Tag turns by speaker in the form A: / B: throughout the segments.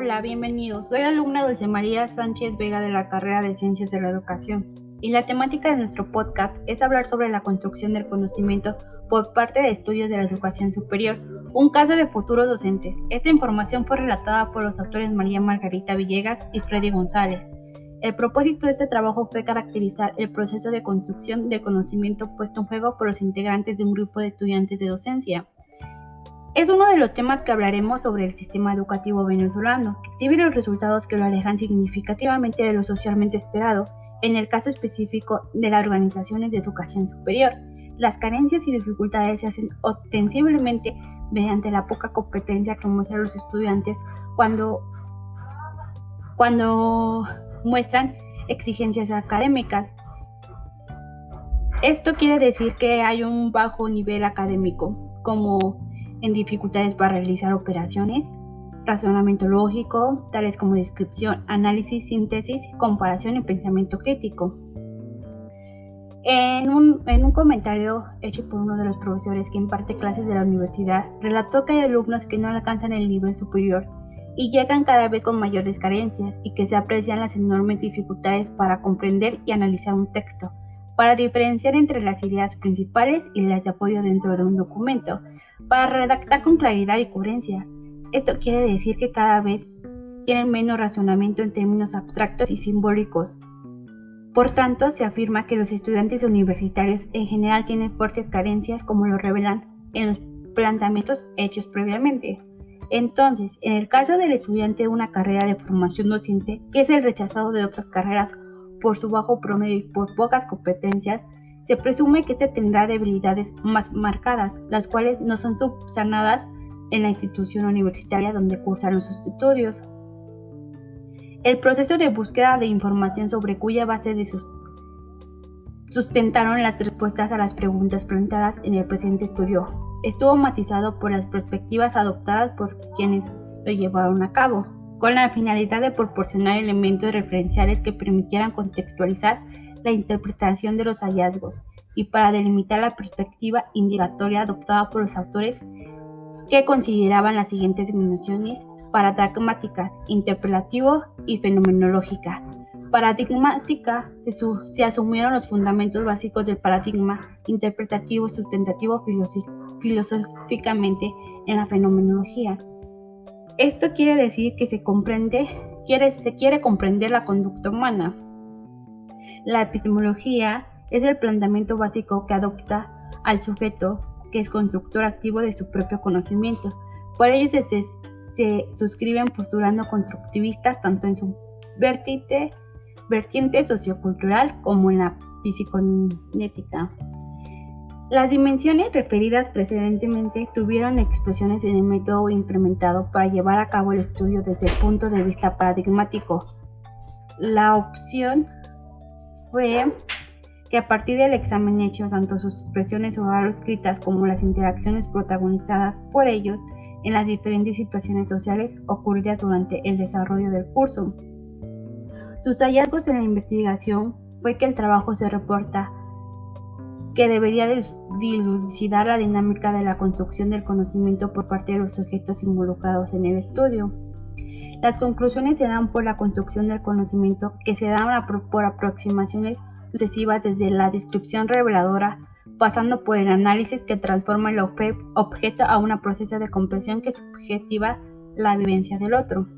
A: Hola, bienvenidos. Soy alumna Dulce María Sánchez Vega de la carrera de Ciencias de la Educación y la temática de nuestro podcast es hablar sobre la construcción del conocimiento por parte de estudios de la educación superior, un caso de futuros docentes. Esta información fue relatada por los autores María Margarita Villegas y Freddy González. El propósito de este trabajo fue caracterizar el proceso de construcción del conocimiento puesto en juego por los integrantes de un grupo de estudiantes de docencia. Es uno de los temas que hablaremos sobre el sistema educativo venezolano, que exhibe los resultados que lo alejan significativamente de lo socialmente esperado, en el caso específico de las organizaciones de educación superior. Las carencias y dificultades se hacen ostensiblemente mediante la poca competencia que muestran los estudiantes cuando, cuando muestran exigencias académicas. Esto quiere decir que hay un bajo nivel académico, como en dificultades para realizar operaciones, razonamiento lógico, tales como descripción, análisis, síntesis, comparación y pensamiento crítico. En un, en un, comentario hecho por uno de los profesores que imparte clases de la universidad, relató que hay alumnos que no alcanzan el nivel superior y llegan cada vez con mayores carencias y que se aprecian las enormes dificultades para comprender y analizar un texto, para diferenciar entre las ideas principales y las de apoyo dentro de un documento, para redactar con claridad y coherencia. Esto quiere decir que cada vez tienen menos razonamiento en términos abstractos y simbólicos. Por tanto, se afirma que los estudiantes universitarios en general tienen fuertes carencias como lo revelan en los planteamientos hechos previamente. Entonces, en el caso del estudiante de una carrera de formación docente, que es el rechazado de otras carreras por su bajo promedio y por pocas competencias, se presume que se tendrá debilidades más marcadas, las cuales no son subsanadas en la institución universitaria donde cursaron sus estudios. El proceso de búsqueda de información sobre cuya base de sus sustentaron las respuestas a las preguntas planteadas en el presente estudio estuvo matizado por las perspectivas adoptadas por quienes lo llevaron a cabo, con la finalidad de proporcionar elementos referenciales que permitieran contextualizar la interpretación de los hallazgos y para delimitar la perspectiva indicatoria adoptada por los autores que consideraban las siguientes dimensiones paradigmáticas, interpelativo y fenomenológica. Paradigmática se, se, asumieron los fundamentos básicos del paradigma interpretativo sustentativo filosóficamente en la fenomenología. Esto quiere decir que se comprende, quiere, se quiere comprender la conducta humana, la epistemología es el planteamiento básico que adopta al sujeto que es constructor activo de su propio conocimiento. Por ello se, suscriben posturando constructivistas tanto en su vertiente, vertiente sociocultural como en la psiconética. Las dimensiones referidas precedentemente tuvieron expresiones en el método implementado para llevar a cabo el estudio desde el punto de vista paradigmático. La opción fue que a partir del examen hecho, tanto sus expresiones orales escritas como las interacciones protagonizadas por ellos en las diferentes situaciones sociales ocurridas durante el desarrollo del curso. Sus hallazgos en la investigación fue que el trabajo se reporta que debería dilucidar la dinámica de la construcción del conocimiento por parte de los sujetos involucrados en el estudio. Las conclusiones se dan por la construcción del conocimiento que se da por aproximaciones sucesivas desde la descripción reveladora, pasando por el análisis que transforma el objeto a un proceso de comprensión que subjetiva la vivencia del otro.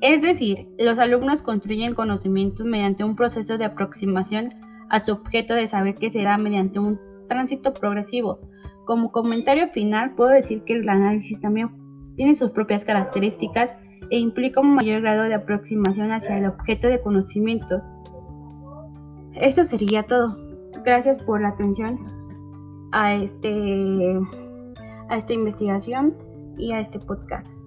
A: Es decir, los alumnos construyen conocimientos mediante un proceso de aproximación a su objeto de saber que se da mediante un tránsito progresivo. Como comentario final, puedo decir que el análisis también tiene sus propias características e implica un mayor grado de aproximación hacia el objeto de conocimientos. Esto sería todo. Gracias por la atención a, este, a esta investigación y a este podcast.